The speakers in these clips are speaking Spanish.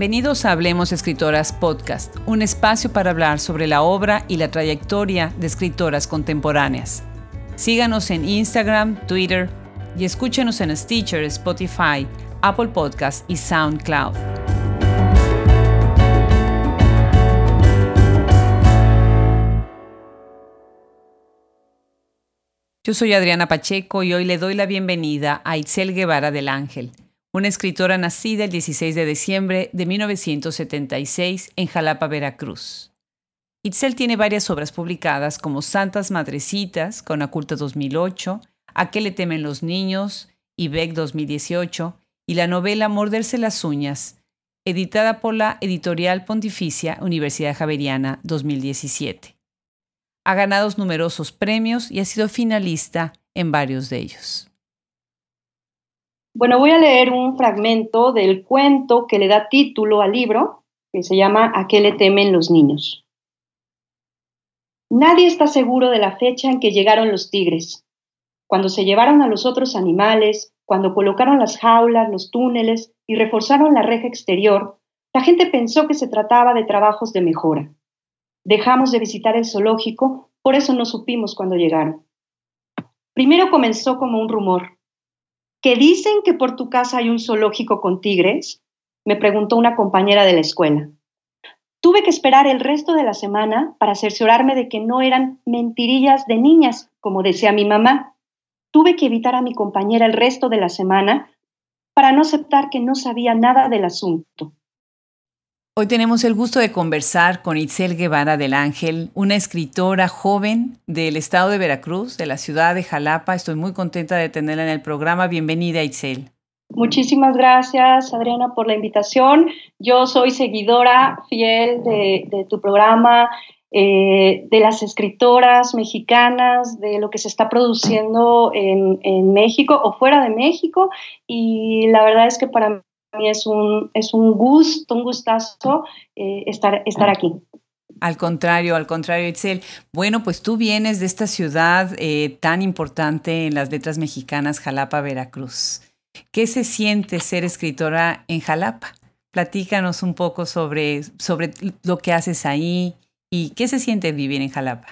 Bienvenidos a Hablemos Escritoras Podcast, un espacio para hablar sobre la obra y la trayectoria de escritoras contemporáneas. Síganos en Instagram, Twitter y escúchenos en Stitcher, Spotify, Apple Podcast y SoundCloud. Yo soy Adriana Pacheco y hoy le doy la bienvenida a Itzel Guevara del Ángel una escritora nacida el 16 de diciembre de 1976 en Jalapa, Veracruz. Itzel tiene varias obras publicadas como Santas Madrecitas, con Aculta 2008, A qué le temen los niños, IBEC 2018, y la novela Morderse las uñas, editada por la editorial pontificia Universidad Javeriana 2017. Ha ganado numerosos premios y ha sido finalista en varios de ellos. Bueno, voy a leer un fragmento del cuento que le da título al libro, que se llama ¿A qué le temen los niños? Nadie está seguro de la fecha en que llegaron los tigres, cuando se llevaron a los otros animales, cuando colocaron las jaulas, los túneles y reforzaron la reja exterior, la gente pensó que se trataba de trabajos de mejora. Dejamos de visitar el zoológico, por eso no supimos cuando llegaron. Primero comenzó como un rumor, que dicen que por tu casa hay un zoológico con tigres? Me preguntó una compañera de la escuela. Tuve que esperar el resto de la semana para cerciorarme de que no eran mentirillas de niñas, como decía mi mamá. Tuve que evitar a mi compañera el resto de la semana para no aceptar que no sabía nada del asunto. Hoy tenemos el gusto de conversar con Itzel Guevara del Ángel, una escritora joven del estado de Veracruz, de la ciudad de Jalapa. Estoy muy contenta de tenerla en el programa. Bienvenida, Itzel. Muchísimas gracias, Adriana, por la invitación. Yo soy seguidora fiel de, tu programa, eh, de las escritoras mexicanas, de lo que se está produciendo en, en México o fuera de México. Y la verdad es que para mí es un, es un gusto, un gustazo eh, estar, estar aquí. Al contrario, al contrario, Itzel. Bueno, pues tú vienes de esta ciudad eh, tan importante en las letras mexicanas, Jalapa, Veracruz. ¿Qué se siente ser escritora en Jalapa? Platícanos un poco sobre, sobre lo que haces ahí y qué se siente vivir en Jalapa.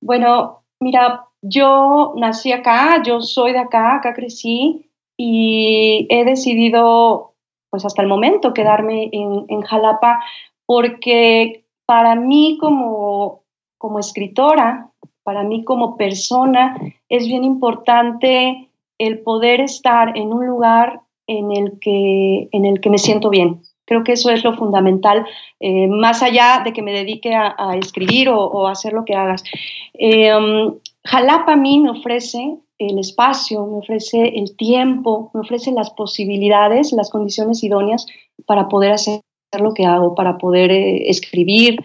Bueno, mira, yo nací acá, yo soy de acá, acá crecí, y he decidido, pues hasta el momento, quedarme en, Jalapa porque para mí como, como escritora, para mí como persona, es bien importante el poder estar en un lugar en el que, en el que me siento bien. Creo que eso es lo fundamental, eh, más allá de que me dedique a, escribir o, hacer lo que hagas. Eh, Jalapa a mí me ofrece el espacio, me ofrece el tiempo, me ofrece las posibilidades, las condiciones idóneas para poder hacer lo que hago, para poder eh, escribir.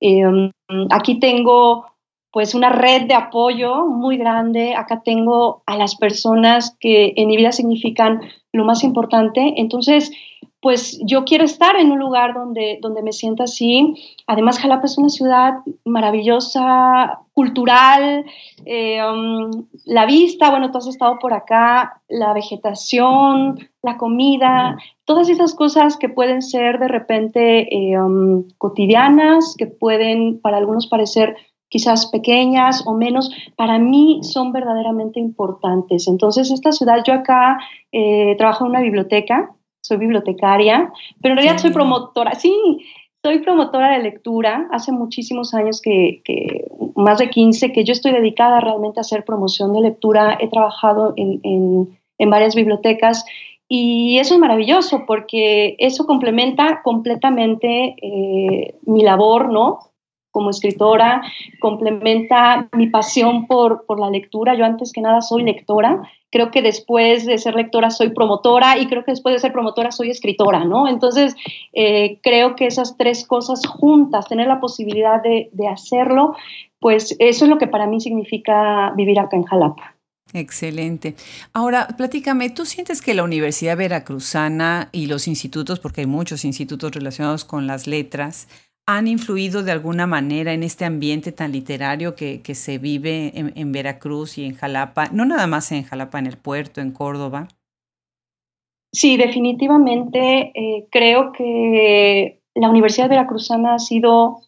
Em, aquí tengo pues una red de apoyo muy grande. Acá tengo a las personas que en mi vida significan lo más importante. Entonces, pues yo quiero estar en un lugar donde, donde me sienta así. Además, Jalapa es una ciudad maravillosa, cultural, eh, um, la vista, bueno, tú has estado por acá, la vegetación, la comida, todas esas cosas que pueden ser de repente eh, um, cotidianas, que pueden para algunos parecer quizás pequeñas o menos, para mí son verdaderamente importantes. Entonces, esta ciudad, yo acá eh, trabajo en una biblioteca, soy bibliotecaria, pero en realidad soy promotora, sí, soy promotora de lectura. Hace muchísimos años que, más de 15, que yo estoy dedicada realmente a hacer promoción de lectura. He trabajado en, varias bibliotecas y eso es maravilloso porque eso complementa completamente eh, mi labor, ¿no? como escritora, complementa mi pasión por, por, la lectura. Yo antes que nada soy lectora, creo que después de ser lectora soy promotora y creo que después de ser promotora soy escritora, ¿no? Entonces, eh, creo que esas tres cosas juntas, tener la posibilidad de, de hacerlo, pues eso es lo que para mí significa vivir acá en Jalapa. Excelente. Ahora, platícame, ¿tú sientes que la Universidad Veracruzana y los institutos, porque hay muchos institutos relacionados con las letras, han influido de alguna manera en este ambiente tan literario que, se vive en, Veracruz y en Jalapa, no nada más en Jalapa, en el puerto, en Córdoba? Sí, definitivamente eh, creo que la Universidad Veracruzana ha sido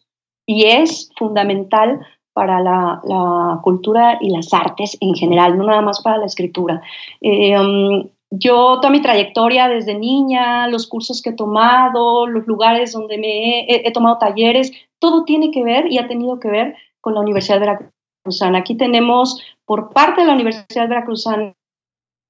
y es fundamental para la, cultura y las artes en general, no nada más para la escritura. Eh, um, yo, toda mi trayectoria desde niña, los cursos que he tomado, los lugares donde me he, tomado talleres, todo tiene que ver y ha tenido que ver con la Universidad Veracruzana. Aquí tenemos por parte de la Universidad Veracruzana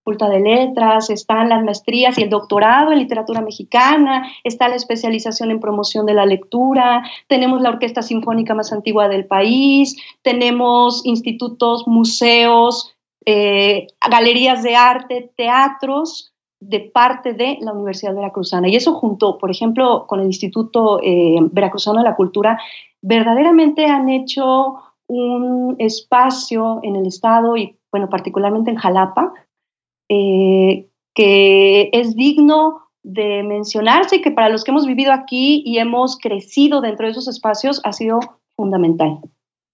Facultad de Letras, están las maestrías y el doctorado en literatura mexicana, está la especialización en promoción de la lectura, tenemos la orquesta sinfónica más antigua del país, tenemos institutos, museos, eh, galerías de arte, teatros de parte de la Universidad Veracruzana. Y eso junto, por ejemplo, con el Instituto eh, Veracruzano de la Cultura, verdaderamente han hecho un espacio en el Estado y, bueno, particularmente en Jalapa, eh, que es digno de mencionarse y que para los que hemos vivido aquí y hemos crecido dentro de esos espacios ha sido fundamental.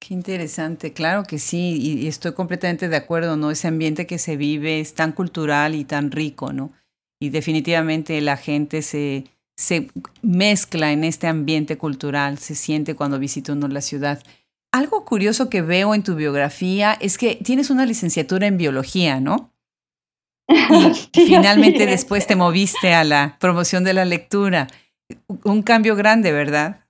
Qué interesante, claro que sí, y, estoy completamente de acuerdo, ¿no? Ese ambiente que se vive es tan cultural y tan rico, ¿no? Y definitivamente la gente se, se mezcla en este ambiente cultural, se siente cuando visita uno la ciudad. Algo curioso que veo en tu biografía es que tienes una licenciatura en biología, ¿no? Y finalmente después te moviste a la promoción de la lectura. Un cambio grande, ¿verdad?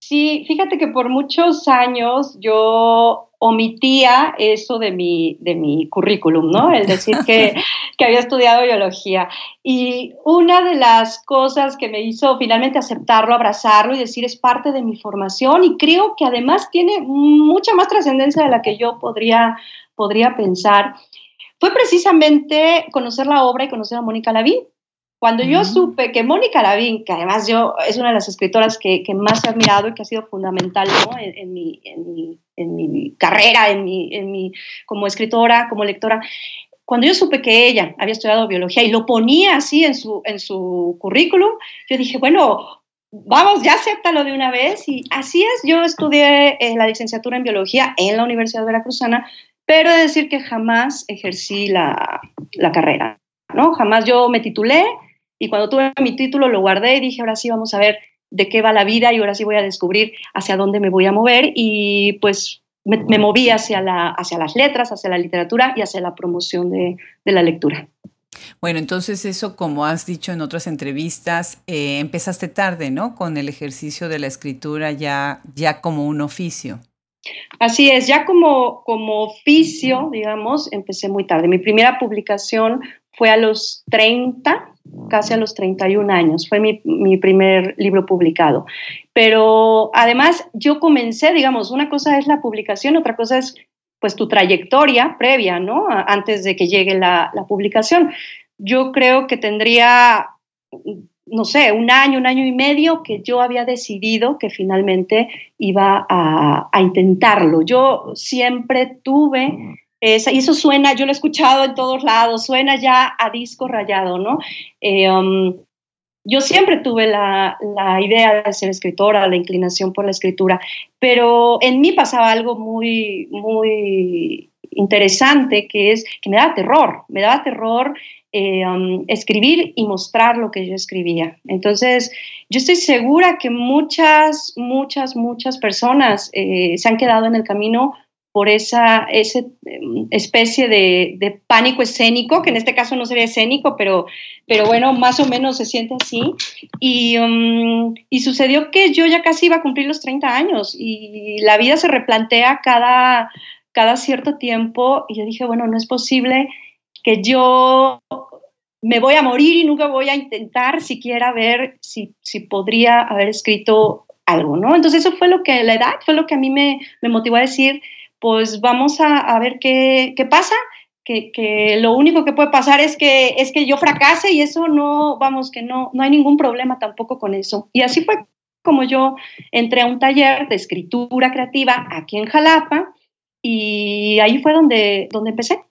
Sí, fíjate que por muchos años yo omitía eso de mi, de mi currículum, ¿no? El decir que, que había estudiado biología. Y una de las cosas que me hizo finalmente aceptarlo, abrazarlo y decir es parte de mi formación y creo que además tiene mucha más trascendencia de la que yo podría, podría pensar, fue precisamente conocer la obra y conocer a Mónica Lavín. Cuando yo supe que Mónica Lavín, que además yo es una de las escritoras que, más he admirado y que ha sido fundamental en, mi, en, mi, carrera, en mi, en mi, como escritora, como lectora, cuando yo supe que ella había estudiado biología y lo ponía así en su, en su currículum, yo dije, bueno, vamos, ya acéptalo de una vez. Y así es, yo estudié eh, la licenciatura en biología en la Universidad Veracruzana, pero he de decir que jamás ejercí la, carrera, ¿no? Jamás yo me titulé y cuando tuve mi título lo guardé y dije, ahora sí vamos a ver de qué va la vida y ahora sí voy a descubrir hacia dónde me voy a mover y pues me, moví hacia, la, hacia las letras, hacia la literatura y hacia la promoción de, la lectura. Bueno, entonces eso, como has dicho en otras entrevistas, eh, empezaste tarde, ¿no? Con el ejercicio de la escritura ya, ya como un oficio. Así es, ya como, como oficio, digamos, empecé muy tarde. Mi primera publicación fue a los 30, casi a los 31 años, fue mi, mi, primer libro publicado. Pero además yo comencé, digamos, una cosa es la publicación, otra cosa es pues tu trayectoria previa, ¿no? Antes de que llegue la, la publicación. Yo creo que tendría no sé, un año, un año y medio que yo había decidido que finalmente iba a, intentarlo. Yo siempre tuve y eso suena, yo lo he escuchado en todos lados, suena ya a disco rayado, ¿no? Eh, um, yo siempre tuve la, la, idea de ser escritora, la inclinación por la escritura, pero en mí pasaba algo muy, muy interesante, que es que me daba terror, me daba terror eh, um, escribir y mostrar lo que yo escribía. Entonces, yo estoy segura que muchas, muchas, muchas personas eh, se han quedado en el camino por esa, esa em, especie de, pánico escénico, que en este caso no sería escénico, pero, pero bueno, más o menos se siente así. Y, um, y sucedió que yo ya casi iba a cumplir los 30 años y la vida se replantea cada, cada cierto tiempo y yo dije, bueno, no es posible que yo me voy a morir y nunca voy a intentar siquiera ver si, si podría haber escrito algo, ¿no? Entonces eso fue lo que, la edad fue lo que a mí me, me motivó a decir, pues vamos a, ver qué, qué pasa, que, que, lo único que puede pasar es que, es que yo fracase y eso no, vamos, que no, no hay ningún problema tampoco con eso. Y así fue como yo entré a un taller de escritura creativa aquí en Jalapa y ahí fue donde, donde empecé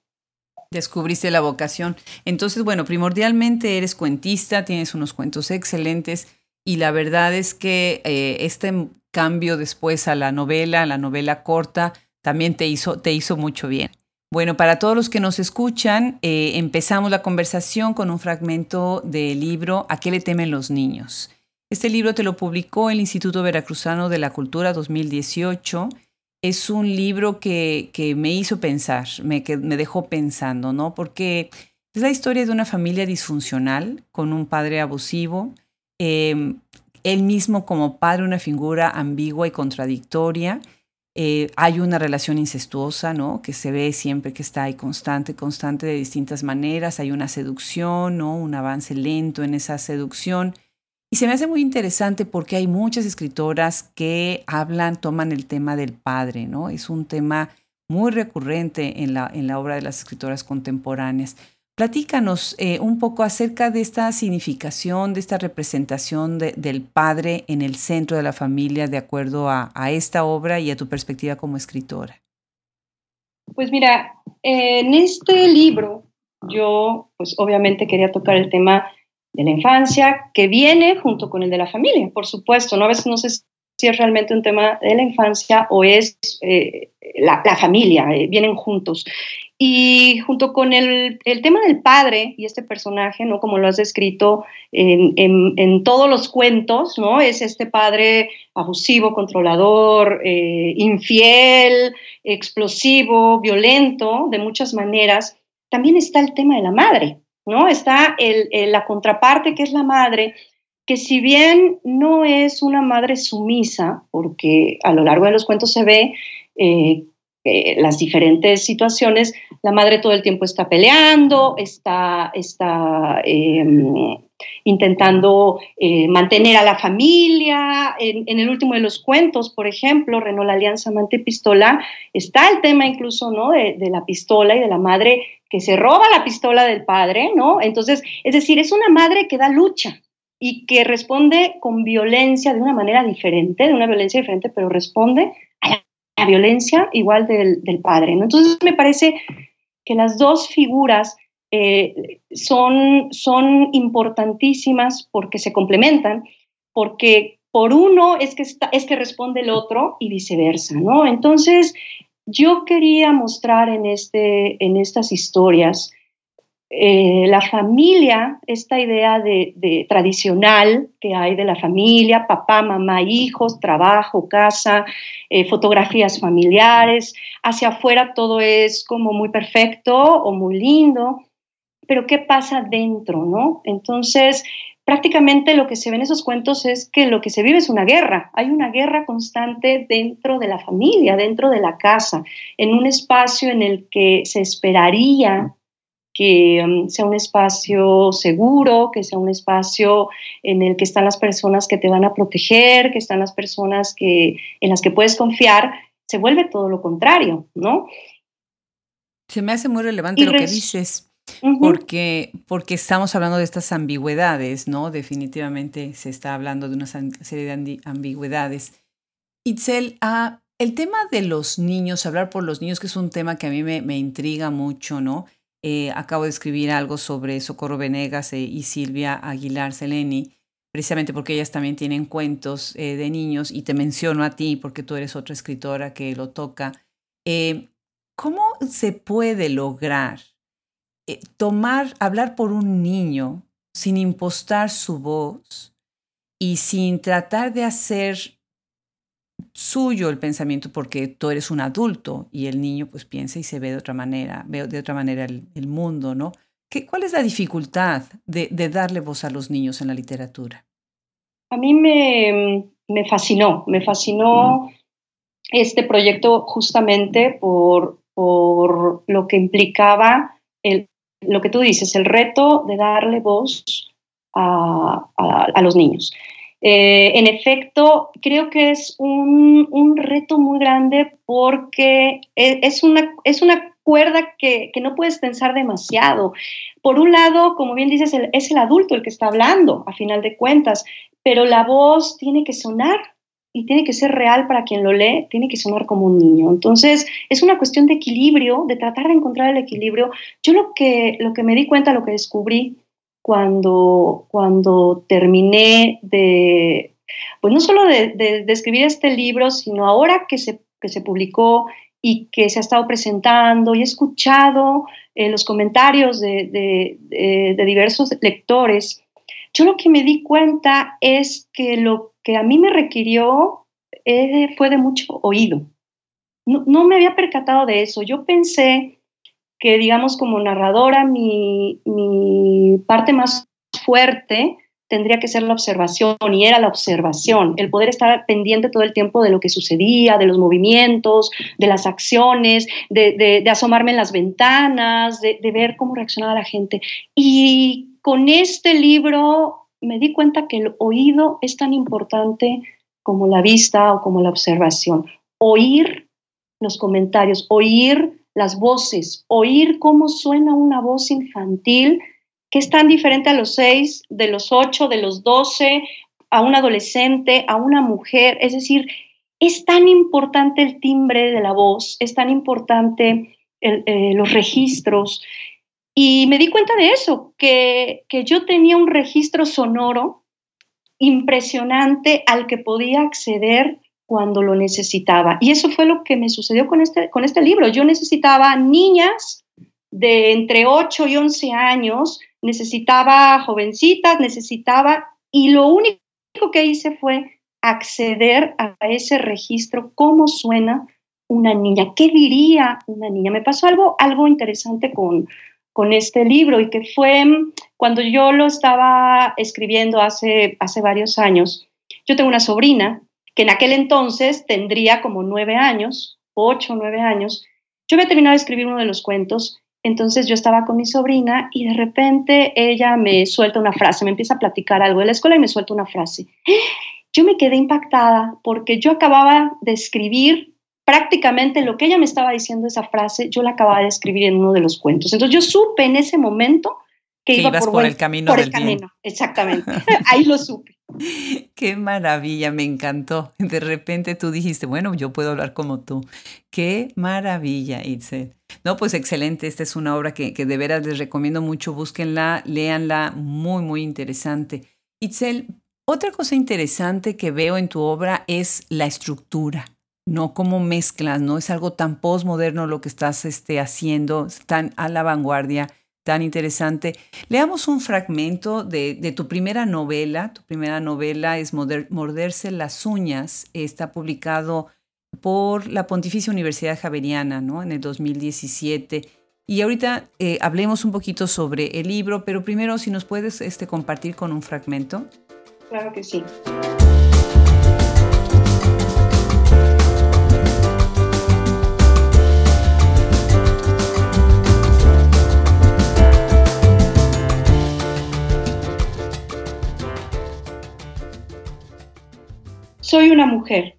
descubriste la vocación. Entonces, bueno, primordialmente eres cuentista, tienes unos cuentos excelentes y la verdad es que eh, este cambio después a la novela, a la novela corta, también te hizo, te hizo mucho bien. Bueno, para todos los que nos escuchan, eh, empezamos la conversación con un fragmento del libro ¿A qué le temen los niños? Este libro te lo publicó el Instituto Veracruzano de la Cultura 2018. Es un libro que, me hizo pensar, me, que me dejó pensando, ¿no? Porque es la historia de una familia disfuncional con un padre abusivo, em, él mismo como padre una figura ambigua y contradictoria, eh, hay una relación incestuosa, ¿no? Que se ve siempre que está ahí constante, constante de distintas maneras. Hay una seducción, ¿no? Un avance lento en esa seducción. Y se me hace muy interesante porque hay muchas escritoras que hablan, toman el tema del padre, ¿no? Es un tema muy recurrente en la, en la obra de las escritoras contemporáneas. Platícanos eh, un poco acerca de esta significación, de esta representación del padre en el centro de la familia de acuerdo a, esta obra y a tu perspectiva como escritora. Pues mira, en este libro yo pues obviamente quería tocar el tema de la infancia que viene junto con el de la familia, por supuesto, ¿no? A veces no sé si es realmente un tema de la infancia o es eh, la, familia, eh, vienen juntos. Y junto con el, tema del padre y este personaje, ¿no? Como lo has descrito en, todos los cuentos, ¿no? Es este padre abusivo, controlador, eh, infiel, explosivo, violento, de muchas maneras. También está el tema de la madre, ¿no? Está la contraparte que es la madre, que si bien no es una madre sumisa, porque a lo largo de los cuentos se ve eh, las diferentes situaciones, la madre todo el tiempo está peleando, está, está em, intentando eh, mantener a la familia. En, el último de los cuentos, por ejemplo, Renault la Alianza Amante-Pistola, está el tema incluso ¿no? de, de, la pistola y de la madre que se roba la pistola del padre, ¿no? Entonces, es decir, es una madre que da lucha y que responde con violencia de una manera diferente, de una violencia diferente, pero responde la violencia igual del, padre. Entonces me parece que las dos figuras eh, son, son importantísimas porque se complementan, porque por uno es que, es que responde el otro y viceversa, ¿no? Entonces, yo quería mostrar en, este, en estas historias eh, la familia, esta idea de, tradicional que hay de la familia, papá, mamá, hijos, trabajo, casa, eh, fotografías familiares, hacia afuera todo es como muy perfecto o muy lindo, pero ¿qué pasa dentro, no? Entonces, prácticamente lo que se ve en esos cuentos es que lo que se vive es una guerra, hay una guerra constante dentro de la familia, dentro de la casa, en un espacio en el que se esperaría que um, sea un espacio seguro, que sea un espacio en el que están las personas que te van a proteger, que están las personas que, en las que puedes confiar, se vuelve todo lo contrario, ¿no? Se me hace muy relevante lo que dices, porque, porque estamos hablando de estas ambigüedades, ¿no? Definitivamente se está hablando de una serie de ambigüedades. Itzel, ah, el tema de los niños, hablar por los niños, que es un tema que a mí me, me intriga mucho, ¿no? Eh, acabo de escribir algo sobre Socorro Venegas eh, y Silvia Aguilar Seleni, precisamente porque ellas también tienen cuentos eh, de niños y te menciono a ti porque tú eres otra escritora que lo toca. ¿Cómo se puede lograr tomar, hablar por un niño sin impostar su voz y sin tratar de hacer suyo el pensamiento porque tú eres un adulto y el niño pues piensa y se ve de otra manera, ve de otra manera el, mundo, ¿no? ¿Qué, ¿Cuál es la dificultad de, darle voz a los niños en la literatura? A mí me, fascinó, me fascinó este proyecto justamente por, por lo que implicaba el, lo que tú dices, el reto de darle voz a, a los niños. Eh, en efecto, creo que es un, reto muy grande porque e, es una, es una cuerda que, no puedes pensar demasiado. Por un lado, como bien dices, es el adulto el que está hablando, a final de cuentas, pero la voz tiene que sonar y tiene que ser real para quien lo lee, tiene que sonar como un niño. Entonces, es una cuestión de equilibrio, de tratar de encontrar el equilibrio. Yo lo que, lo que me di cuenta, lo que descubrí, cuando, cuando terminé de, pues no solo de, escribir este libro, sino ahora que se, que se publicó y que se ha estado presentando y he escuchado eh, los comentarios de, diversos lectores, yo lo que me di cuenta es que lo que a mí me requirió eh, fue de mucho oído. No, me había percatado de eso. Yo pensé que, digamos, como narradora, mi, mi parte más fuerte tendría que ser la observación y era la observación, el poder estar pendiente todo el tiempo de lo que sucedía, de los movimientos, de las acciones, de, asomarme en las ventanas, de, ver cómo reaccionaba la gente. Y con este libro me di cuenta que el oído es tan importante como la vista o como la observación. Oír los comentarios, oír las voces, oír cómo suena una voz infantil que es tan diferente a los seis, de los ocho, de los doce, a un adolescente, a una mujer. Es decir, es tan importante el timbre de la voz, es tan importante eh, los registros. Y me di cuenta de eso, que, que yo tenía un registro sonoro impresionante al que podía acceder cuando lo necesitaba. Y eso fue lo que me sucedió con este, con este libro. Yo necesitaba niñas de entre 8 y 11 años necesitaba jovencitas, necesitaba, y lo único que hice fue acceder a ese registro, cómo suena una niña, qué diría una niña. Me pasó algo, algo interesante con, con este libro y que fue cuando yo lo estaba escribiendo hace, hace varios años. Yo tengo una sobrina que en aquel entonces tendría como nueve años, ocho o nueve años. Yo había terminado de escribir uno de los cuentos entonces yo estaba con mi sobrina y de repente ella me suelta una frase, me empieza a platicar algo de la escuela y me suelta una frase. Yo me quedé impactada porque yo acababa de escribir prácticamente lo que ella me estaba diciendo esa frase, yo la acababa de escribir en uno de los cuentos. Entonces yo supe en ese momento que, iba por, el camino por el camino, exactamente. Ahí lo supe. Qué maravilla, me encantó. De repente tú dijiste, bueno, yo puedo hablar como tú. Qué maravilla, Itzel. No, pues excelente. Esta es una obra que, que de veras les recomiendo mucho. Búsquenla, léanla. Muy, muy interesante. Itzel, otra cosa interesante que veo en tu obra es la estructura. No como mezclas, no es algo tan postmoderno lo que estás este, haciendo, tan a la vanguardia tan interesante. Leamos un fragmento de, tu primera novela. Tu primera novela es Morderse las uñas. Está publicado por la Pontificia Universidad Javeriana ¿no? en el 2017. Y ahorita eh, hablemos un poquito sobre el libro, pero primero si nos puedes este, compartir con un fragmento. Claro que sí. Soy una mujer.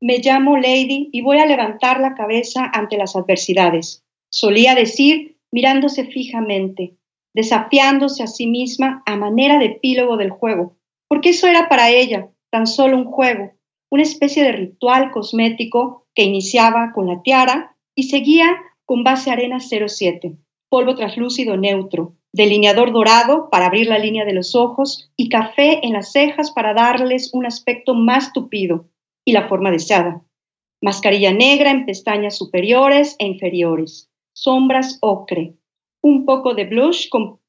Me llamo Lady y voy a levantar la cabeza ante las adversidades. Solía decir mirándose fijamente, desafiándose a sí misma a manera de epílogo del juego, porque eso era para ella tan solo un juego, una especie de ritual cosmético que iniciaba con la tiara y seguía con base arena 07, polvo translúcido neutro, delineador dorado para abrir la línea de los ojos y café en las cejas para darles un aspecto más tupido y la forma deseada. Mascarilla negra en pestañas superiores e inferiores. Sombras ocre. Un poco de blush con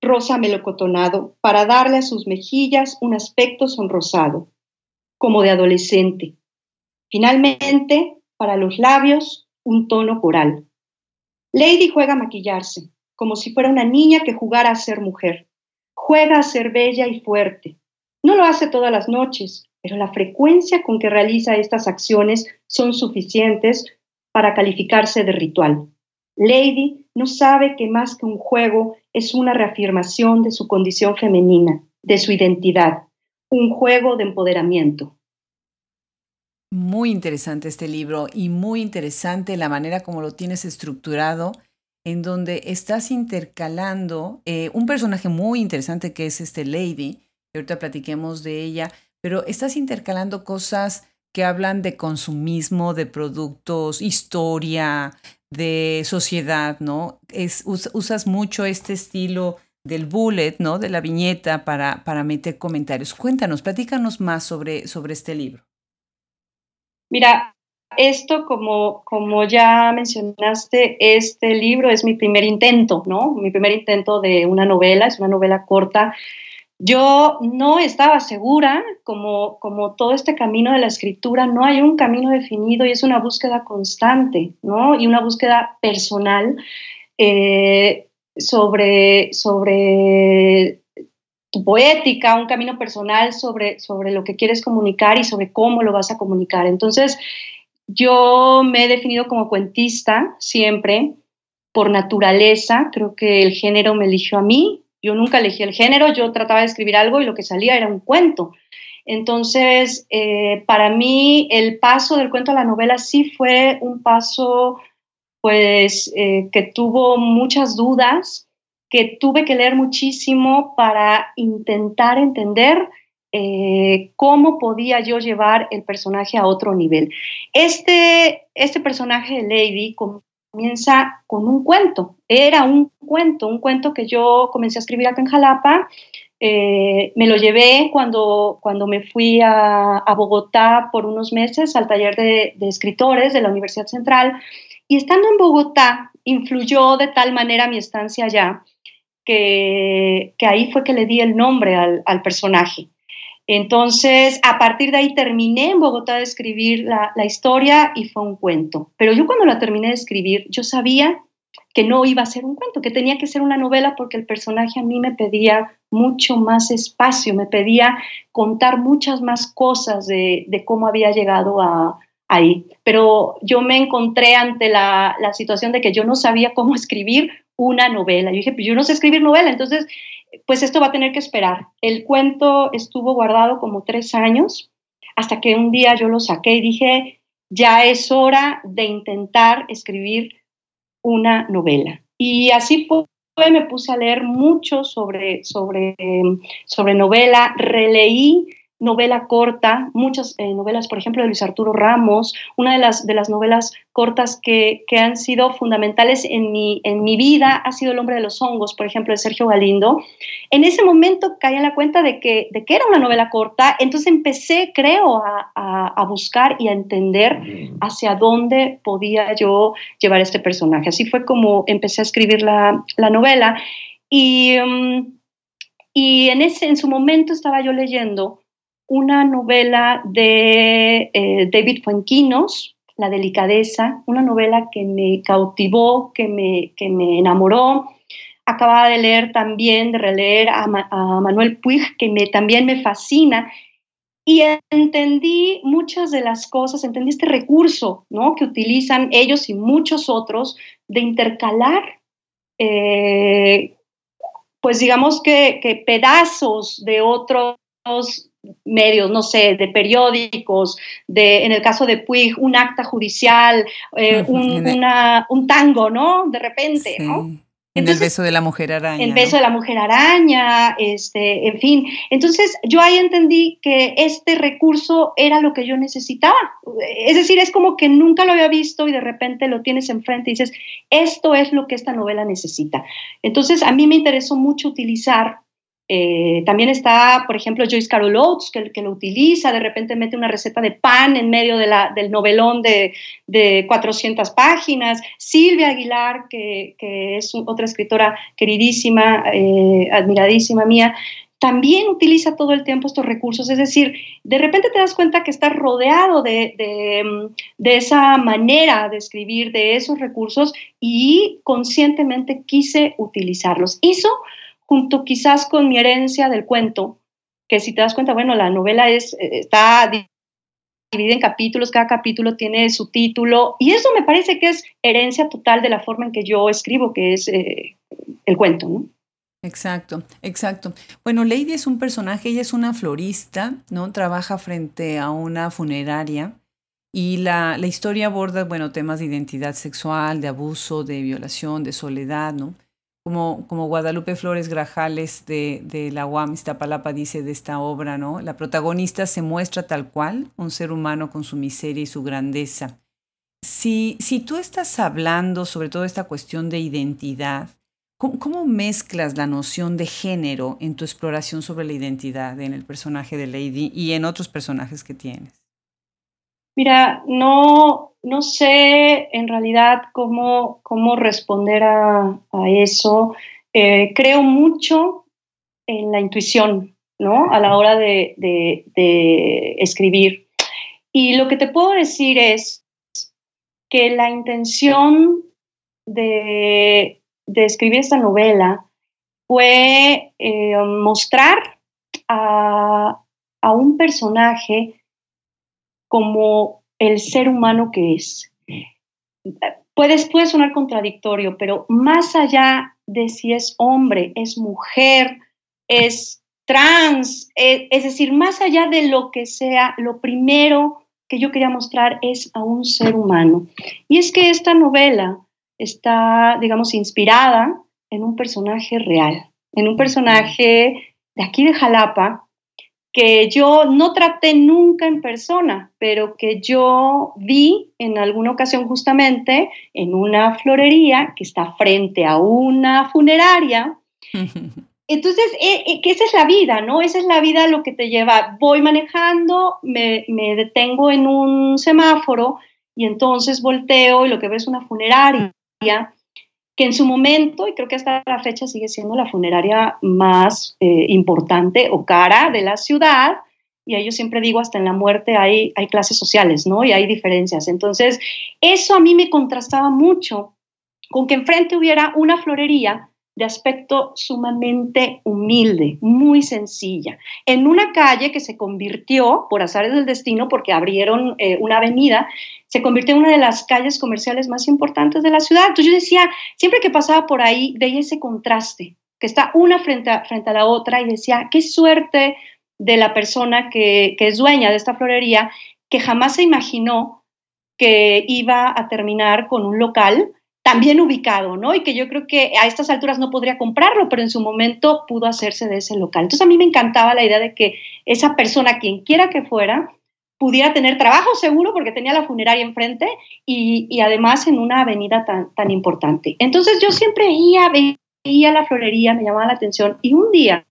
rosa melocotonado para darle a sus mejillas un aspecto sonrosado, como de adolescente. Finalmente, para los labios, un tono coral. Lady juega a maquillarse, como si fuera una niña que jugara a ser mujer. Juega a ser bella y fuerte. No lo hace todas las noches, pero la frecuencia con que realiza estas acciones son suficientes para calificarse de ritual. Lady no sabe que más que un juego es una reafirmación de su condición femenina, de su identidad, un juego de empoderamiento. Muy interesante este libro y muy interesante la manera como lo tienes estructurado en donde estás intercalando eh, un personaje muy interesante que es este Lady, que ahorita platiquemos de ella, pero estás intercalando cosas que hablan de consumismo, de productos, historia, de sociedad, ¿no? Usas mucho este estilo del bullet, ¿no? De la viñeta para, para meter comentarios. Cuéntanos, platícanos más sobre, sobre este libro. Mira, esto, como, como ya mencionaste, este libro es mi primer intento, ¿no? Mi primer intento de una novela, es una novela corta. Yo no estaba segura, como, como todo este camino de la escritura, no hay un camino definido y es una búsqueda constante, ¿no? Y una búsqueda personal eh, sobre, sobre tu poética, un camino personal sobre, sobre lo que quieres comunicar y sobre cómo lo vas a comunicar. Entonces, yo me he definido como cuentista siempre, por naturaleza, creo que el género me eligió a mí, yo nunca elegí el género, yo trataba de escribir algo y lo que salía era un cuento. Entonces, eh, para mí el paso del cuento a la novela sí fue un paso pues eh, que tuvo muchas dudas, que tuve que leer muchísimo para intentar entender eh, cómo podía yo llevar el personaje a otro nivel. Este, este personaje de Lady comienza con un cuento, era un cuento, un cuento que yo comencé a escribir acá en Jalapa. Eh, me lo llevé cuando, cuando me fui a, Bogotá por unos meses al taller de, escritores de la Universidad Central y estando en Bogotá influyó de tal manera mi estancia allá que, ahí fue que le di el nombre al, personaje. Entonces, a partir de ahí terminé en Bogotá de escribir la, historia y fue un cuento. Pero yo cuando la terminé de escribir, yo sabía que no iba a ser un cuento, que tenía que ser una novela porque el personaje a mí me pedía mucho más espacio, me pedía contar muchas más cosas de, cómo había llegado a, ahí. Pero yo me encontré ante la, la, situación de que yo no sabía cómo escribir una novela. Yo dije, pues yo no sé escribir novela, entonces, pues esto va a tener que esperar. El cuento estuvo guardado como tres años, hasta que un día yo lo saqué y dije, ya es hora de intentar escribir una novela. Y así fue, me puse a leer mucho sobre, sobre, sobre novela, releí novela corta, muchas eh, novelas, por ejemplo, de Luis Arturo Ramos, una de las, de las novelas cortas que, que, han sido fundamentales en mi, en mi vida ha sido El hombre de los hongos, por ejemplo, de Sergio Galindo. En ese momento caí en la cuenta de que, de que era una novela corta, entonces empecé, creo, a, a, buscar y a entender hacia dónde podía yo llevar este personaje. Así fue como empecé a escribir la, la novela. Y, mm, y en, ese, en su momento estaba yo leyendo una novela de eh, David Fuenquinos, La delicadeza, una novela que me cautivó, que me, que me enamoró. Acababa de leer también, de releer a, Manuel Puig, que me, también me fascina. Y entendí muchas de las cosas, entendí este recurso ¿no? que utilizan ellos y muchos otros de intercalar, eh, pues digamos que, que pedazos de otros medios, no sé, de periódicos, de, en el caso de Puig, un acta judicial, eh, un, tango, ¿no? De repente, ¿no? En el beso de la mujer araña. El beso de la mujer araña, este, en fin. Entonces yo ahí entendí que este recurso era lo que yo necesitaba. Es decir, es como que nunca lo había visto y de repente lo tienes enfrente y dices, esto es lo que esta novela necesita. Entonces a mí me interesó mucho utilizar eh, también está, por ejemplo, Joyce Carol Oates, que, lo utiliza, de repente mete una receta de pan en medio del novelón de, de 400 páginas. Silvia Aguilar, que, es otra escritora queridísima, eh, admiradísima mía, también utiliza todo el tiempo estos recursos. Es decir, de repente te das cuenta que estás rodeado de, de, de esa manera de escribir, de esos recursos, y conscientemente quise utilizarlos. Hizo junto quizás con mi herencia del cuento, que si te das cuenta, bueno, la novela es, eh, está dividida en capítulos, cada capítulo tiene su título, y eso me parece que es herencia total de la forma en que yo escribo, que es eh, el cuento, ¿no? Exacto, exacto. Bueno, Lady es un personaje, ella es una florista, ¿no? Trabaja frente a una funeraria y la, la historia aborda, bueno, temas de identidad sexual, de abuso, de violación, de soledad, ¿no? Como, Guadalupe Flores Grajales de, la UAM Iztapalapa dice de esta obra, ¿no? La protagonista se muestra tal cual, un ser humano con su miseria y su grandeza. Si, si tú estás hablando sobre toda esta cuestión de identidad, ¿cómo, ¿cómo, mezclas la noción de género en tu exploración sobre la identidad en el personaje de Lady y en otros personajes que tienes? Mira, no, no sé en realidad cómo, cómo responder a, eso. Eh, creo mucho en la intuición, ¿no? A la hora de, escribir. Y lo que te puedo decir es que la intención de, escribir esta novela fue eh, mostrar a, a un personaje como el ser humano que es. Puede, puede sonar contradictorio, pero más allá de si es hombre, es mujer, es trans, e, es, decir, más allá de lo que sea, lo primero que yo quería mostrar es a un ser humano. Y es que esta novela está, digamos, inspirada en un personaje real, en un personaje de aquí de Jalapa, que yo no traté nunca en persona, pero que yo vi en alguna ocasión justamente en una florería que está frente a una funeraria. Entonces, eh, eh, que esa es la vida, ¿no? Esa es la vida lo que te lleva. Voy manejando, me, me detengo en un semáforo y entonces volteo y lo que veo es una funeraria que en su momento, y creo que hasta la fecha sigue siendo la funeraria más eh, importante o cara de la ciudad, y yo siempre digo, hasta en la muerte hay, hay clases sociales, ¿no? Y hay diferencias. Entonces, eso a mí me contrastaba mucho con que enfrente hubiera una florería de aspecto sumamente humilde, muy sencilla, en una calle que se convirtió, por azares del destino, porque abrieron eh, una avenida, se convirtió en una de las calles comerciales más importantes de la ciudad. Entonces yo decía, siempre que pasaba por ahí, veía ese contraste, que está una frente a, frente a la otra, y decía, qué suerte de la persona que, que es dueña de esta florería, que jamás se imaginó que iba a terminar con un local también ubicado, ¿no? Y que yo creo que a estas alturas no podría comprarlo, pero en su momento pudo hacerse de ese local. Entonces a mí me encantaba la idea de que esa persona, quien quiera que fuera, pudiera tener trabajo seguro porque tenía la funeraria enfrente y, además en una avenida tan, tan importante. Entonces yo siempre veía la florería, me llamaba la atención y un día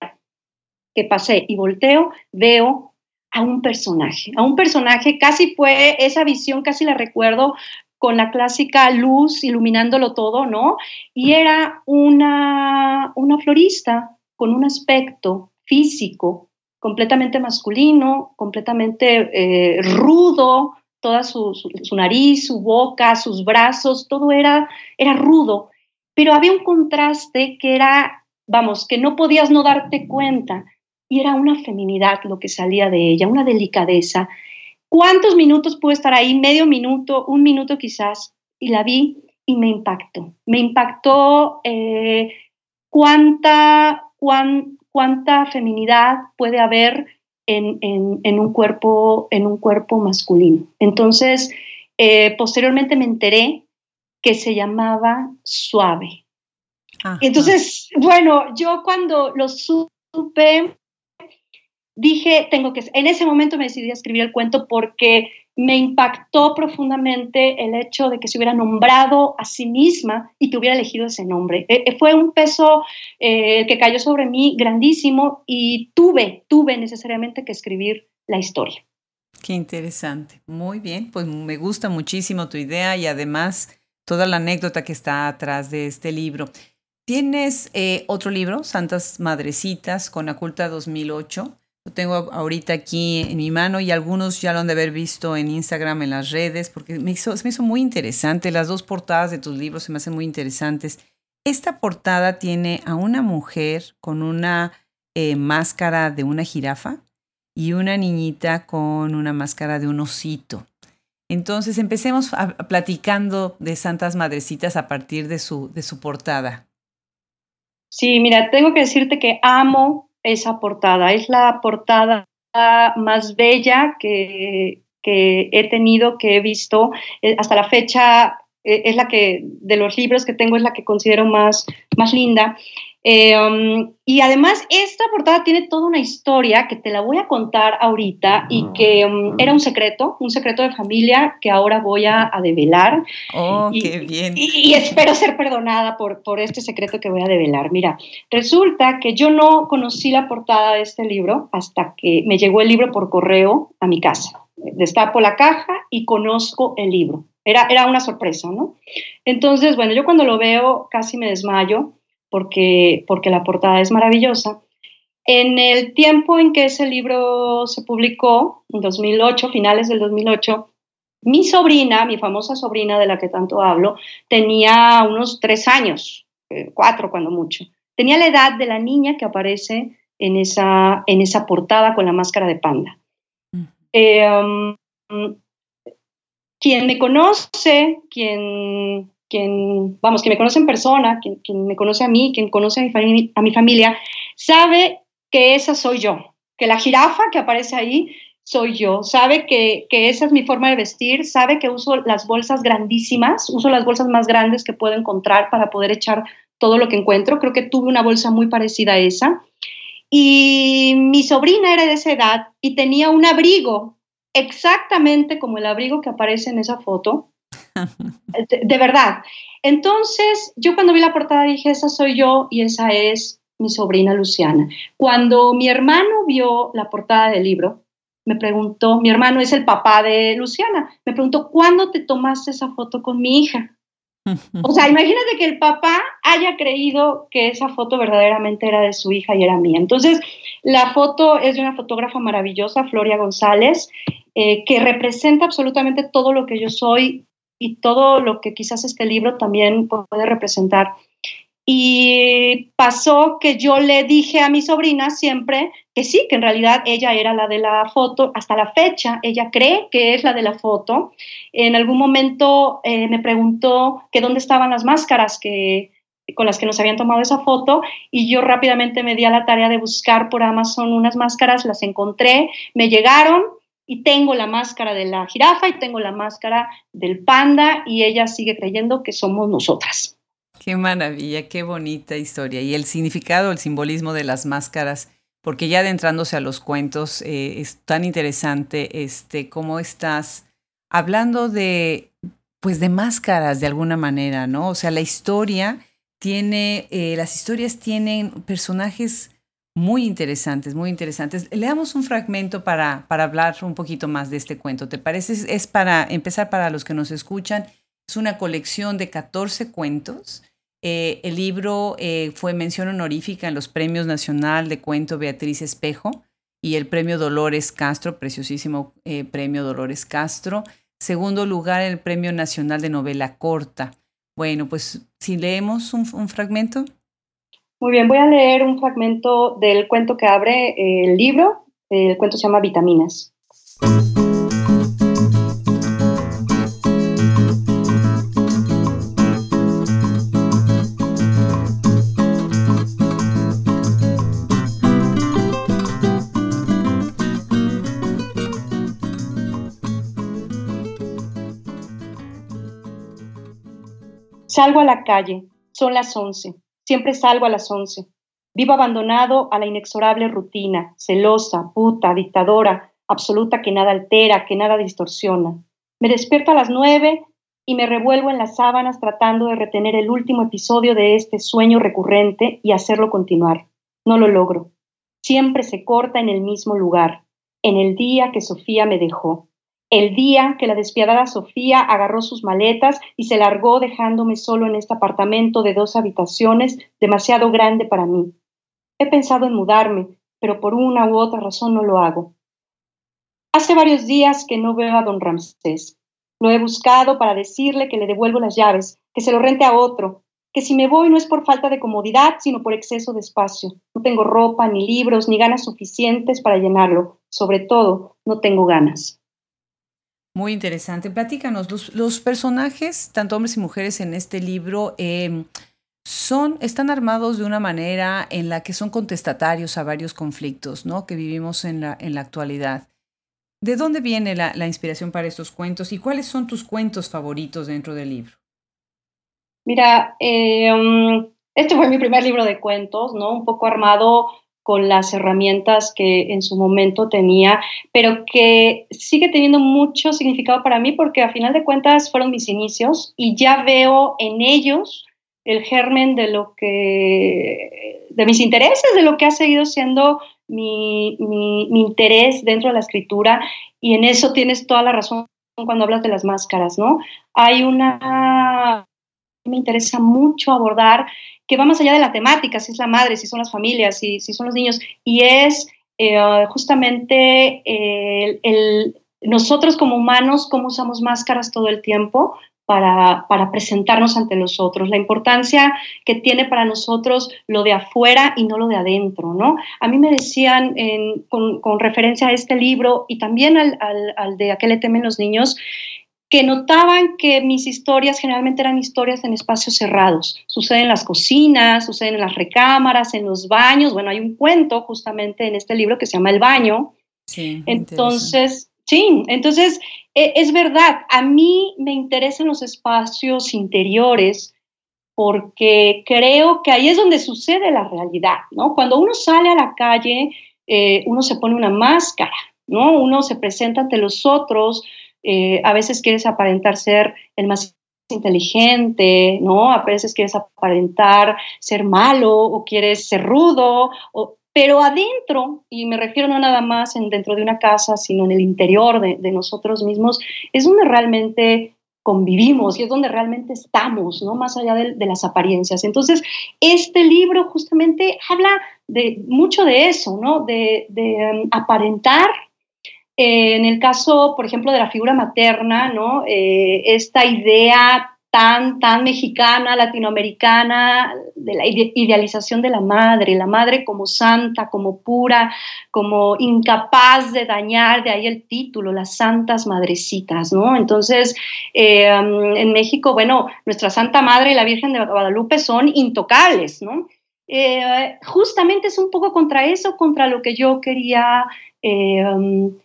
que pasé y volteo, veo a un personaje, a un personaje, casi fue esa visión, casi la recuerdo con la clásica luz iluminándolo todo, ¿no? Y era una, una florista con un aspecto físico completamente masculino, completamente eh, rudo, toda su, su, nariz, su boca, sus brazos, todo era, era rudo, pero había un contraste que era, vamos, que no podías no darte cuenta, y era una feminidad lo que salía de ella, una delicadeza, ¿Cuántos minutos pude estar ahí? Medio minuto, un minuto quizás, y la vi y me impactó. Me impactó eh, cuánta, cuánta feminidad puede haber en, un cuerpo, en un cuerpo masculino. Entonces, eh, posteriormente me enteré que se llamaba Suave. Entonces, bueno, yo cuando lo supe, dije, tengo que, en ese momento me decidí a escribir el cuento porque me impactó profundamente el hecho de que se hubiera nombrado a sí misma y que hubiera elegido ese nombre. E, e, fue un peso eh, que cayó sobre mí grandísimo y tuve, tuve necesariamente que escribir la historia. Qué interesante. Muy bien, pues me gusta muchísimo tu idea y además toda la anécdota que está atrás de este libro. Tienes eh, otro libro, Santas Madrecitas, con Aculta 2008 lo tengo ahorita aquí en mi mano y algunos ya lo han de haber visto en Instagram, en las redes, porque me hizo, me hizo muy interesante. Las dos portadas de tus libros se me hacen muy interesantes. Esta portada tiene a una mujer con una eh, máscara de una jirafa y una niñita con una máscara de un osito. Entonces empecemos platicando de Santas Madrecitas a partir de su, de su portada. Sí, mira, tengo que decirte que amo esa portada. Es la portada más bella que, he tenido, que he visto. Eh, hasta la fecha eh, es la que, de los libros que tengo, es la que considero más, más linda. Eh, um, y además esta portada tiene toda una historia que te la voy a contar ahorita y que um, era un secreto, un secreto de familia que ahora voy a, develar. Oh, qué bien. Y, espero ser perdonada por, por este secreto que voy a develar. Mira, resulta que yo no conocí la portada de este libro hasta que me llegó el libro por correo a mi casa. destapo la caja y conozco el libro. Era, era una sorpresa, ¿no? Entonces, bueno, yo cuando lo veo casi me desmayo porque, porque la portada es maravillosa. En el tiempo en que ese libro se publicó, en 2008, finales del 2008, mi sobrina, mi famosa sobrina de la que tanto hablo, tenía unos tres años, eh, cuatro cuando mucho. Tenía la edad de la niña que aparece en esa, en esa portada con la máscara de panda. Eh, um, quien me conoce, quien, quien, vamos, quien me conoce en persona, quien, me conoce a mí, quien conoce a mi, a mi familia, sabe que esa soy yo, que la jirafa que aparece ahí soy yo, sabe que, que, esa es mi forma de vestir, sabe que uso las bolsas grandísimas, uso las bolsas más grandes que puedo encontrar para poder echar todo lo que encuentro. Creo que tuve una bolsa muy parecida a esa. Y mi sobrina era de esa edad y tenía un abrigo exactamente como el abrigo que aparece en esa foto. De, verdad. Entonces, yo cuando vi la portada dije, esa soy yo y esa es mi sobrina Luciana. Cuando mi hermano vio la portada del libro, me preguntó, mi hermano es el papá de Luciana, me preguntó, ¿cuándo te tomaste esa foto con mi hija? O sea, imagínate que el papá haya creído que esa foto verdaderamente era de su hija y era mía. Entonces, la foto es de una fotógrafa maravillosa, Floria González, eh, que representa absolutamente todo lo que yo soy y todo lo que quizás este libro también puede representar. Y pasó que yo le dije a mi sobrina siempre que sí, que en realidad ella era la de la foto. Hasta la fecha, ella cree que es la de la foto. En algún momento eh, me preguntó que dónde estaban las máscaras que, con las que nos habían tomado esa foto y yo rápidamente me di a la tarea de buscar por Amazon unas máscaras, las encontré, me llegaron y tengo la máscara de la jirafa y tengo la máscara del panda y ella sigue creyendo que somos nosotras. Qué maravilla, qué bonita historia. Y el significado, el simbolismo de las máscaras, porque ya adentrándose a los cuentos, eh, es tan interesante este, cómo estás hablando de, pues de máscaras de alguna manera, ¿no? O sea, la historia tiene, eh, las historias tienen personajes muy interesantes, muy interesantes. Le damos un fragmento para, para hablar un poquito más de este cuento. ¿Te parece? Es para empezar para los que nos escuchan. Es una colección de 14 cuentos eh, el libro eh, fue mención honorífica en los Premios Nacional de Cuento Beatriz Espejo y el Premio Dolores Castro, preciosísimo eh, Premio Dolores Castro. Segundo lugar, el Premio Nacional de Novela Corta. Bueno, pues si leemos un, un fragmento. Muy bien, voy a leer un fragmento del cuento que abre el libro. El cuento se llama Vitaminas. Salgo a la calle, son las once, siempre salgo a las once. Vivo abandonado a la inexorable rutina, celosa, puta, dictadora, absoluta que nada altera, que nada distorsiona. Me despierto a las nueve y me revuelvo en las sábanas tratando de retener el último episodio de este sueño recurrente y hacerlo continuar. No lo logro. Siempre se corta en el mismo lugar, en el día que Sofía me dejó el día que la despiadada Sofía agarró sus maletas y se largó dejándome solo en este apartamento de dos habitaciones demasiado grande para mí. He pensado en mudarme, pero por una u otra razón no lo hago. Hace varios días que no veo a don Ramsés. Lo he buscado para decirle que le devuelvo las llaves, que se lo rente a otro, que si me voy no es por falta de comodidad, sino por exceso de espacio. No tengo ropa, ni libros, ni ganas suficientes para llenarlo. Sobre todo, no tengo ganas. Muy interesante. Platícanos, los, personajes, tanto hombres y mujeres en este libro, em, son, están armados de una manera en la que son contestatarios a varios conflictos ¿no? que vivimos en la, en la actualidad. ¿De dónde viene la, inspiración para estos cuentos y cuáles son tus cuentos favoritos dentro del libro? Mira, em, este fue mi primer libro de cuentos, ¿no? Un poco armado con las herramientas que en su momento tenía, pero que sigue teniendo mucho significado para mí porque a final de cuentas fueron mis inicios y ya veo en ellos el germen de lo que, de mis intereses, de lo que ha seguido siendo mi, mi, interés dentro de la escritura y en eso tienes toda la razón cuando hablas de las máscaras, ¿no? Hay una, me interesa mucho abordar que va más allá de la temática, si es la madre, si son las familias, si, si son los niños, y es eh, justamente el, nosotros como humanos, cómo usamos máscaras todo el tiempo para, para, presentarnos ante los otros, la importancia que tiene para nosotros lo de afuera y no lo de adentro, ¿no? A mí me decían con, con, referencia a este libro y también al, al, al de A qué le temen los niños, que notaban que mis historias generalmente eran historias en espacios cerrados. Suceden en las cocinas, suceden en las recámaras, en los baños. Bueno, hay un cuento justamente en este libro que se llama El baño. Sí, entonces, sí, entonces e, es verdad, a mí me interesan los espacios interiores porque creo que ahí es donde sucede la realidad, ¿no? Cuando uno sale a la calle, eh, uno se pone una máscara, ¿no? Uno se presenta ante los otros, eh, a veces quieres aparentar ser el más inteligente, ¿no? A veces quieres aparentar ser malo o quieres ser rudo, pero adentro, y me refiero no nada más en, dentro de una casa, sino en el interior de, nosotros mismos, es donde realmente convivimos y es donde realmente estamos, ¿no? Más allá de, las apariencias. Entonces, este libro justamente habla de mucho de eso, ¿no? De, um, aparentar en el caso, por ejemplo, de la figura materna, ¿no? Eh, esta idea tan, tan mexicana, latinoamericana, de la idealización de la madre, la madre como santa, como pura, como incapaz de dañar, de ahí el título, las santas madrecitas, ¿no? Entonces, eh, en México, bueno, nuestra Santa Madre y la Virgen de Guadalupe son intocables, ¿no? Eh, justamente es un poco contra eso, contra lo que yo quería eh,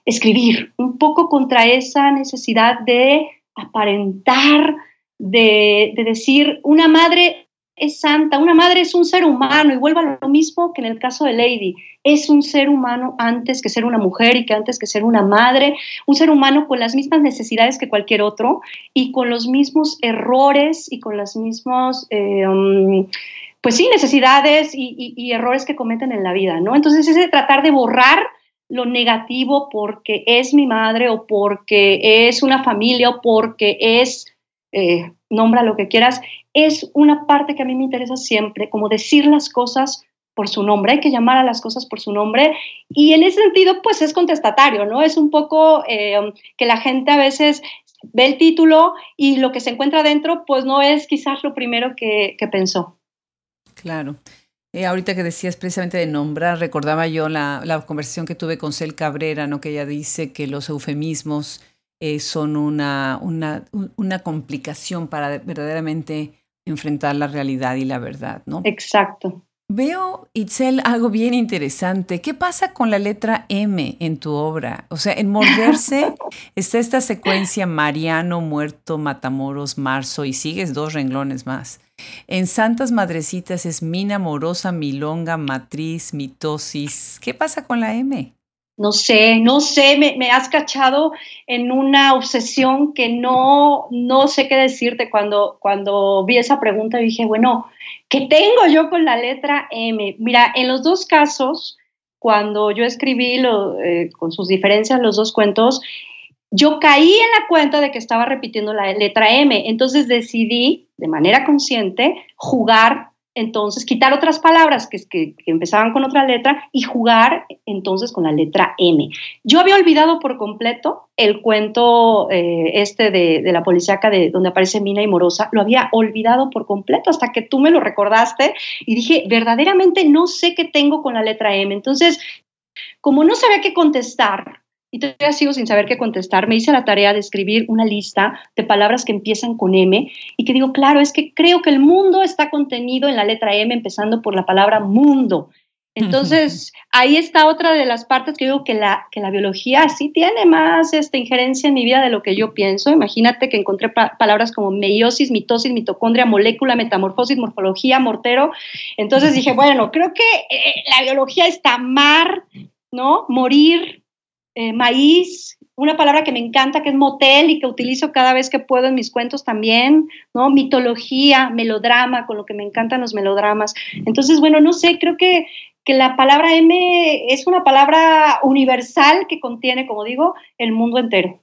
escribir, un poco contra esa necesidad de aparentar, de, decir, una madre es santa, una madre es un ser humano, y vuelvo a lo mismo que en el caso de Lady, es un ser humano antes que ser una mujer y que antes que ser una madre, un ser humano con las mismas necesidades que cualquier otro y con los mismos errores y con las mismas, eh, um, pues sí, necesidades y, errores que cometen en la vida, ¿no? Entonces es de tratar de borrar lo negativo porque es mi madre o porque es una familia o porque es, eh, nombra lo que quieras, es una parte que a mí me interesa siempre, como decir las cosas por su nombre, hay que llamar a las cosas por su nombre y en ese sentido pues es contestatario, ¿no? Es un poco eh, que la gente a veces ve el título y lo que se encuentra dentro pues no es quizás lo primero que pensó. Claro. Eh, ahorita que decías precisamente de nombrar, recordaba yo la, conversación que tuve con Cel Cabrera, ¿no? que ella dice que los eufemismos eh, son una, una, una, complicación para verdaderamente enfrentar la realidad y la verdad. ¿no? Exacto. Veo, Itzel, algo bien interesante. ¿Qué pasa con la letra M en tu obra? O sea, en Morderse está esta secuencia Mariano, Muerto, Matamoros, Marzo y sigues dos renglones más. En Santas Madrecitas es mina, morosa, milonga, matriz, mitosis. ¿Qué pasa con la M? No sé, no sé, me, has cachado en una obsesión que no, no sé qué decirte. Cuando, cuando vi esa pregunta dije, bueno, ¿qué tengo yo con la letra M? Mira, en los dos casos, cuando yo escribí eh, con sus diferencias los dos cuentos, yo caí en la cuenta de que estaba repitiendo la letra M, entonces decidí de manera consciente jugar, entonces quitar otras palabras que, que, empezaban con otra letra y jugar entonces con la letra M. Yo había olvidado por completo el cuento eh, este de, de, la policíaca de donde aparece Mina y Morosa, lo había olvidado por completo hasta que tú me lo recordaste y dije, verdaderamente no sé qué tengo con la letra M. Entonces, como no sabía qué contestar, y todavía sigo sin saber qué contestar. Me hice la tarea de escribir una lista de palabras que empiezan con M y que digo, claro, es que creo que el mundo está contenido en la letra M, empezando por la palabra mundo. Entonces, ahí está otra de las partes que digo que la, que la biología sí tiene más esta injerencia en mi vida de lo que yo pienso. Imagínate que encontré palabras como meiosis, mitosis, mitocondria, molécula, metamorfosis, morfología, mortero. Entonces dije, bueno, creo que eh, la biología está mar, ¿no? Morir, eh, maíz, una palabra que me encanta, que es motel y que utilizo cada vez que puedo en mis cuentos también, ¿no? Mitología, melodrama, con lo que me encantan los melodramas. Entonces, bueno, no sé, creo que que la palabra M es una palabra universal que contiene, como digo, el mundo entero.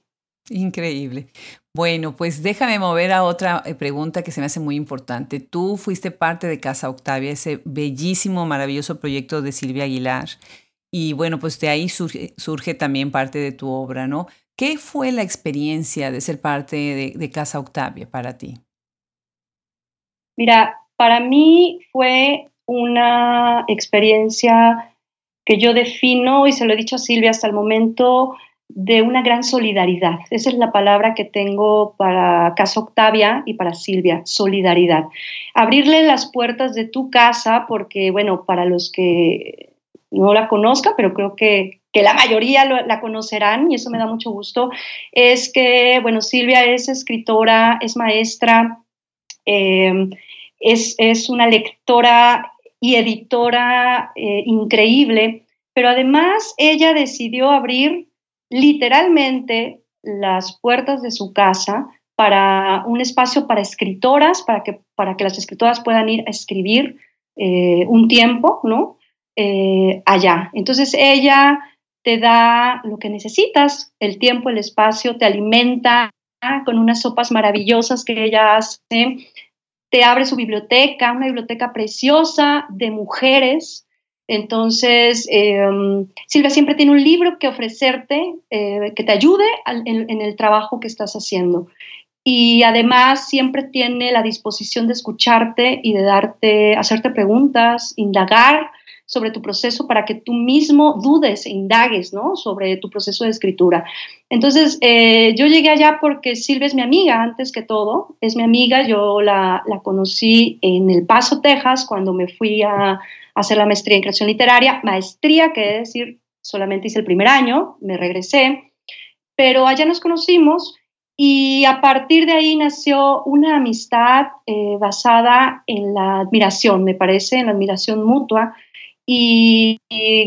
Increíble. Bueno, pues déjame mover a otra eh, pregunta que se me hace muy importante. Tú fuiste parte de Casa Octavia, ese bellísimo, maravilloso proyecto de Silvia Aguilar. Y bueno, pues de ahí surge, también parte de tu obra, ¿no? ¿Qué fue la experiencia de ser parte de, de Casa Octavia para ti? Mira, para mí fue una experiencia que yo defino, y se lo he dicho a Silvia hasta el momento, de una gran solidaridad. Esa es la palabra que tengo para Casa Octavia y para Silvia, solidaridad. Abrirle las puertas de tu casa, porque, bueno, para los que no la conozcan, pero creo que, que la mayoría la conocerán y eso me da mucho gusto, es que, bueno, Silvia es escritora, es maestra, eh, es, es, una lectora y editora eh, increíble, pero además ella decidió abrir literalmente las puertas de su casa para un espacio para escritoras, para que, para que las escritoras puedan ir a escribir eh, un tiempo, ¿no? Eh, allá. Entonces ella te da lo que necesitas, el tiempo, el espacio, te alimenta con unas sopas maravillosas que ella hace, te abre su biblioteca, una biblioteca preciosa de mujeres. Entonces, em, Silvia siempre tiene un libro que ofrecerte, eh, que te ayude en, el trabajo que estás haciendo. Y además siempre tiene la disposición de escucharte y de darte, hacerte preguntas, indagar sobre tu proceso para que tú mismo dudes e indagues ¿no? sobre tu proceso de escritura. Entonces, eh, yo llegué allá porque Silvia es mi amiga, antes que todo, es mi amiga, yo la, la conocí en El Paso, Texas, cuando me fui a, hacer la maestría en creación literaria, maestría, que es decir, solamente hice el primer año, me regresé, pero allá nos conocimos y a partir de ahí nació una amistad eh, basada en la admiración, me parece, en la admiración mutua, y,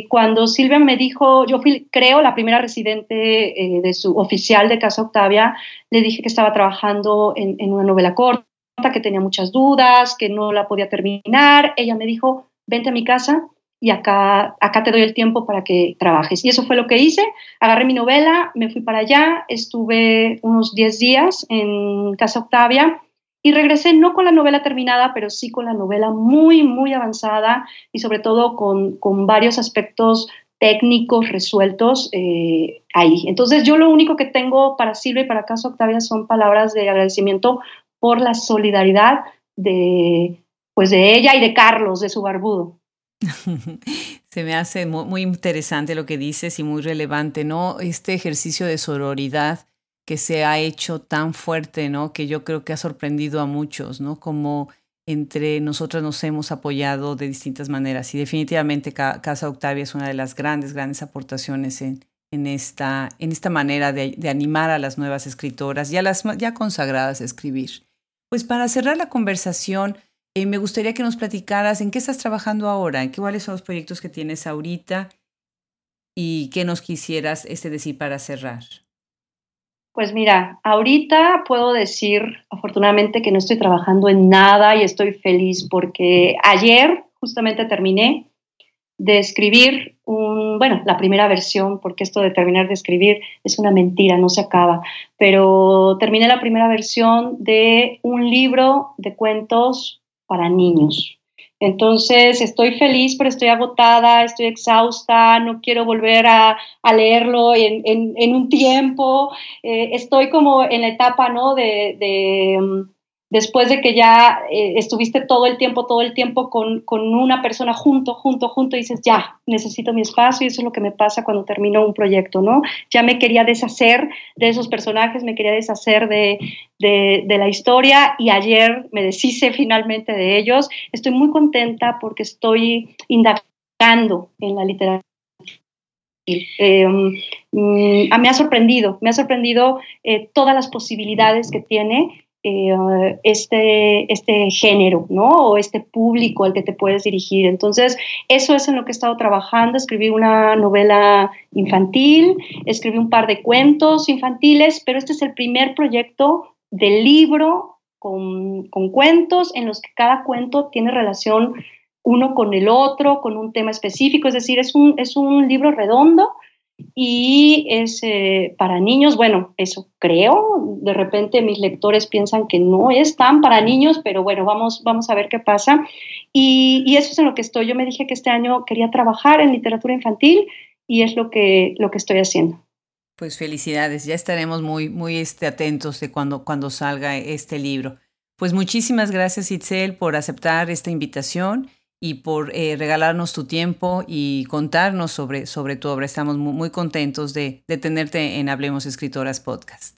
cuando Silvia me dijo, yo fui, creo, la primera residente eh, de su oficial de Casa Octavia, le dije que estaba trabajando en, una novela corta, que tenía muchas dudas, que no la podía terminar. Ella me dijo, vente a mi casa y acá, acá te doy el tiempo para que trabajes. Y eso fue lo que hice. Agarré mi novela, me fui para allá, estuve unos 10 días en Casa Octavia y regresé no con la novela terminada, pero sí con la novela muy, muy avanzada y sobre todo con, con varios aspectos técnicos resueltos eh, ahí. Entonces yo lo único que tengo para Silvia y para Caso Octavia son palabras de agradecimiento por la solidaridad de, pues de ella y de Carlos, de su barbudo. Se me hace muy, muy interesante lo que dices y muy relevante, ¿no? Este ejercicio de sororidad que se ha hecho tan fuerte, ¿no? Que yo creo que ha sorprendido a muchos, ¿no? Como entre nosotras nos hemos apoyado de distintas maneras y definitivamente Casa Octavia es una de las grandes, grandes aportaciones en, esta, en esta manera de, animar a las nuevas escritoras y a las ya consagradas a escribir. Pues para cerrar la conversación, eh, me gustaría que nos platicaras en qué estás trabajando ahora, en qué, cuáles son los proyectos que tienes ahorita y qué nos quisieras este, decir para cerrar. Pues mira, ahorita puedo decir afortunadamente que no estoy trabajando en nada y estoy feliz porque ayer justamente terminé de escribir un, bueno, la primera versión, porque esto de terminar de escribir es una mentira, no se acaba, pero terminé la primera versión de un libro de cuentos para niños. Entonces estoy feliz, pero estoy agotada, estoy exhausta, no quiero volver a, leerlo en, un tiempo. Eh, estoy como en la etapa, ¿no? de, después de que ya eh, estuviste todo el tiempo, todo el tiempo con, una persona junto, junto, junto, dices, ya, necesito mi espacio y eso es lo que me pasa cuando termino un proyecto, ¿no? Ya me quería deshacer de esos personajes, me quería deshacer de, la historia y ayer me deshice finalmente de ellos. Estoy muy contenta porque estoy indagando en la literatura. Eh, mm, me ha sorprendido, me ha sorprendido eh, todas las posibilidades que tiene eh, este, este género, ¿no? O este público al que te puedes dirigir. Entonces, eso es en lo que he estado trabajando. Escribí una novela infantil, escribí un par de cuentos infantiles, pero este es el primer proyecto de libro con, con cuentos en los que cada cuento tiene relación uno con el otro, con un tema específico, es decir, es un, es un libro redondo y es eh, para niños, bueno, eso creo, de repente mis lectores piensan que no es tan para niños, pero bueno, vamos, vamos a ver qué pasa. Y, y, eso es en lo que estoy. Yo me dije que este año quería trabajar en literatura infantil y es lo que, lo que estoy haciendo. Pues felicidades, ya estaremos muy, muy este, atentos de cuando, cuando salga este libro. Pues muchísimas gracias Itzel por aceptar esta invitación y por eh, regalarnos tu tiempo y contarnos sobre, sobre tu obra. Estamos muy, contentos de, de, tenerte en Hablemos Escritoras Podcast.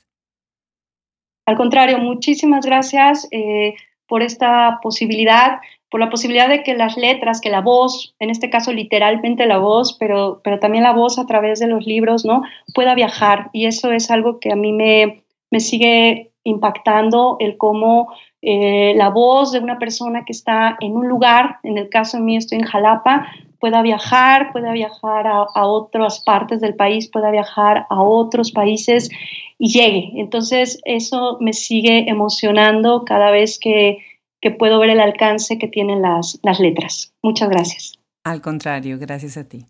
Al contrario, muchísimas gracias eh, por esta posibilidad, por la posibilidad de que las letras, que la voz, en este caso literalmente la voz, pero, pero también la voz a través de los libros, ¿no? pueda viajar. Y eso es algo que a mí me, me sigue impactando, el cómo eh, la voz de una persona que está en un lugar, en el caso mío estoy en Jalapa, pueda viajar, pueda viajar a, otras partes del país, pueda viajar a otros países y llegue. Entonces eso me sigue emocionando cada vez que, que puedo ver el alcance que tienen las, las letras. Muchas gracias. Al contrario, gracias a ti.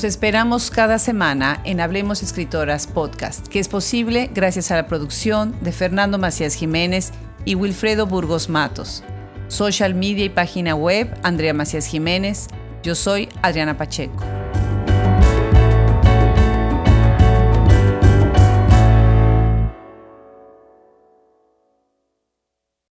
Los esperamos cada semana en Hablemos Escritoras Podcast, que es posible gracias a la producción de Fernando Macías Jiménez y Wilfredo Burgos Matos. Social media y página web Andrea Macías Jiménez. Yo soy Adriana Pacheco.